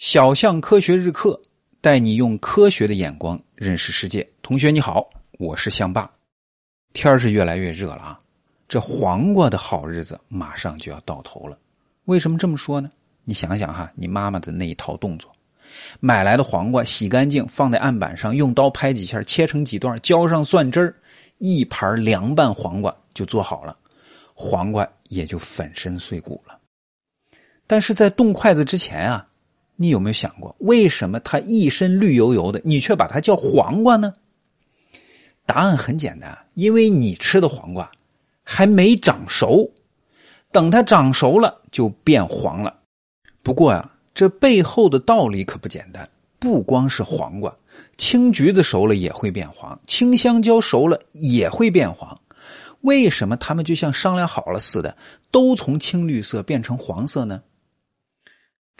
小象科学日课带你用科学的眼光认识世界。同学你好，我是象爸。天是越来越热了啊，这黄瓜的好日子马上就要到头了。为什么这么说呢？你想想哈，你妈妈的那一套动作：买来的黄瓜洗干净，放在案板上，用刀拍几下，切成几段，浇上蒜汁，一盘凉拌黄瓜就做好了，黄瓜也就粉身碎骨了。但是在动筷子之前啊。你有没有想过，为什么它一身绿油油的，你却把它叫黄瓜呢？答案很简单，因为你吃的黄瓜还没长熟，等它长熟了就变黄了。不过呀，这背后的道理可不简单，不光是黄瓜，青橘子熟了也会变黄，青香蕉熟了也会变黄。为什么它们就像商量好了似的，都从青绿色变成黄色呢？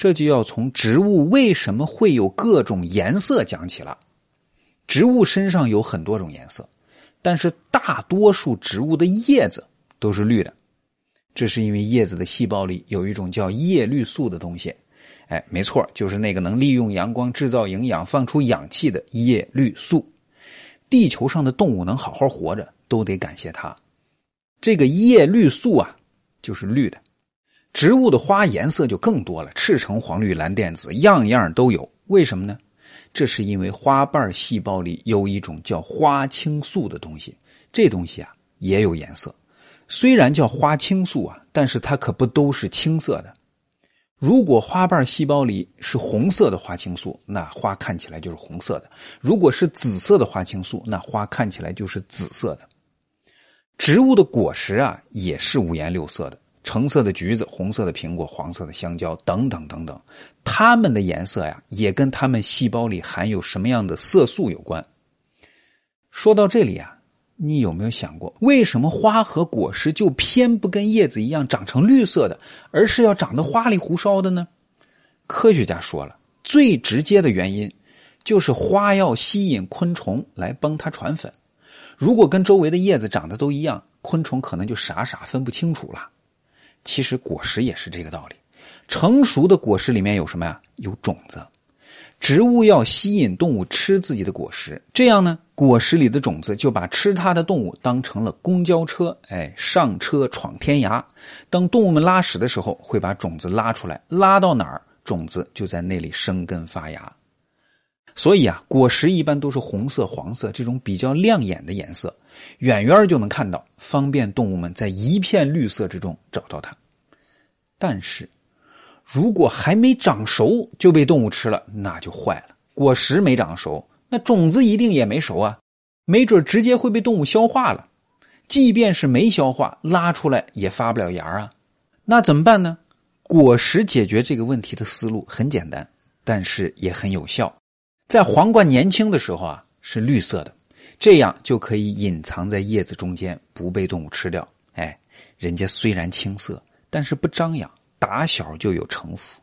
这就要从植物为什么会有各种颜色讲起了。植物身上有很多种颜色，但是大多数植物的叶子都是绿的，这是因为叶子的细胞里有一种叫叶绿素的东西。哎，没错，就是那个能利用阳光制造营养、放出氧气的叶绿素。地球上的动物能好好活着，都得感谢它。这个叶绿素啊，就是绿的。植物的花颜色就更多了，赤橙黄绿蓝靛紫，样样都有。为什么呢？这是因为花瓣细胞里有一种叫花青素的东西，这东西啊也有颜色。虽然叫花青素啊，但是它可不都是青色的。如果花瓣细胞里是红色的花青素，那花看起来就是红色的；如果是紫色的花青素，那花看起来就是紫色的。植物的果实啊，也是五颜六色的。橙色的橘子、红色的苹果、黄色的香蕉等等等等，它们的颜色呀，也跟它们细胞里含有什么样的色素有关。说到这里啊，你有没有想过，为什么花和果实就偏不跟叶子一样长成绿色的，而是要长得花里胡哨的呢？科学家说了，最直接的原因就是花要吸引昆虫来帮它传粉。如果跟周围的叶子长得都一样，昆虫可能就傻傻分不清楚了。其实果实也是这个道理，成熟的果实里面有什么呀？有种子。植物要吸引动物吃自己的果实，这样呢，果实里的种子就把吃它的动物当成了公交车，哎，上车闯天涯。等动物们拉屎的时候，会把种子拉出来，拉到哪儿，种子就在那里生根发芽。所以啊，果实一般都是红色、黄色这种比较亮眼的颜色，远远就能看到，方便动物们在一片绿色之中找到它。但是，如果还没长熟就被动物吃了，那就坏了。果实没长熟，那种子一定也没熟啊，没准直接会被动物消化了。即便是没消化，拉出来也发不了芽啊。那怎么办呢？果实解决这个问题的思路很简单，但是也很有效。在黄瓜年轻的时候啊，是绿色的，这样就可以隐藏在叶子中间，不被动物吃掉。哎，人家虽然青色，但是不张扬，打小就有城府。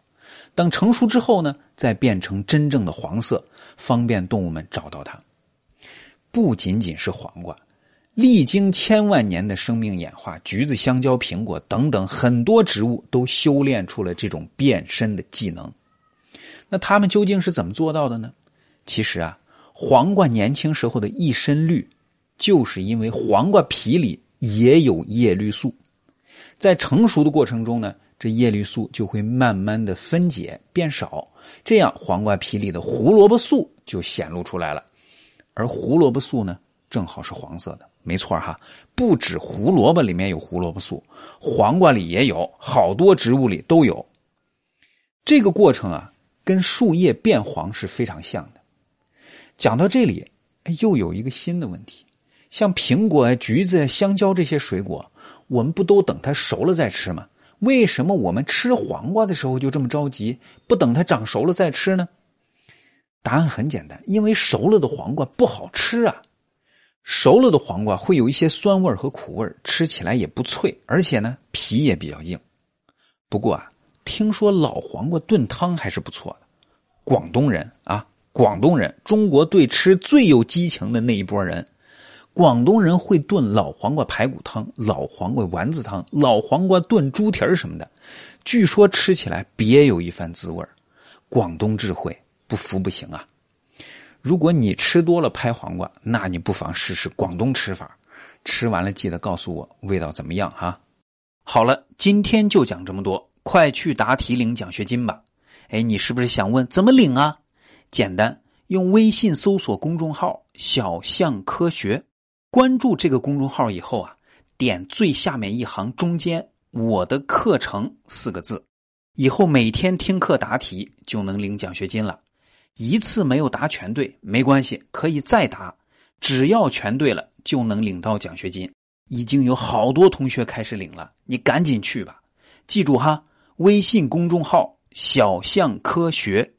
等成熟之后呢，再变成真正的黄色，方便动物们找到它。不仅仅是黄瓜，历经千万年的生命演化，橘子、香蕉、苹果等等很多植物都修炼出了这种变身的技能。那他们究竟是怎么做到的呢？其实啊，黄瓜年轻时候的一身绿，就是因为黄瓜皮里也有叶绿素，在成熟的过程中呢，这叶绿素就会慢慢的分解变少，这样黄瓜皮里的胡萝卜素就显露出来了。而胡萝卜素呢，正好是黄色的，没错哈，不止胡萝卜里面有胡萝卜素，黄瓜里也有，好多植物里都有。这个过程啊，跟树叶变黄是非常像的。讲到这里，又有一个新的问题：像苹果、橘子、香蕉这些水果，我们不都等它熟了再吃吗？为什么我们吃黄瓜的时候就这么着急，不等它长熟了再吃呢？答案很简单，因为熟了的黄瓜不好吃啊。熟了的黄瓜会有一些酸味和苦味，吃起来也不脆，而且呢皮也比较硬。不过啊，听说老黄瓜炖汤还是不错的。广东人啊。广东人，中国对吃最有激情的那一波人。广东人会炖老黄瓜排骨汤、老黄瓜丸子汤、老黄瓜炖猪蹄儿什么的，据说吃起来别有一番滋味广东智慧，不服不行啊！如果你吃多了拍黄瓜，那你不妨试试广东吃法。吃完了记得告诉我味道怎么样哈。好了，今天就讲这么多，快去答题领奖学金吧。哎，你是不是想问怎么领啊？简单，用微信搜索公众号“小象科学”，关注这个公众号以后啊，点最下面一行中间“我的课程”四个字，以后每天听课答题就能领奖学金了。一次没有答全对没关系，可以再答，只要全对了就能领到奖学金。已经有好多同学开始领了，你赶紧去吧。记住哈，微信公众号“小象科学”。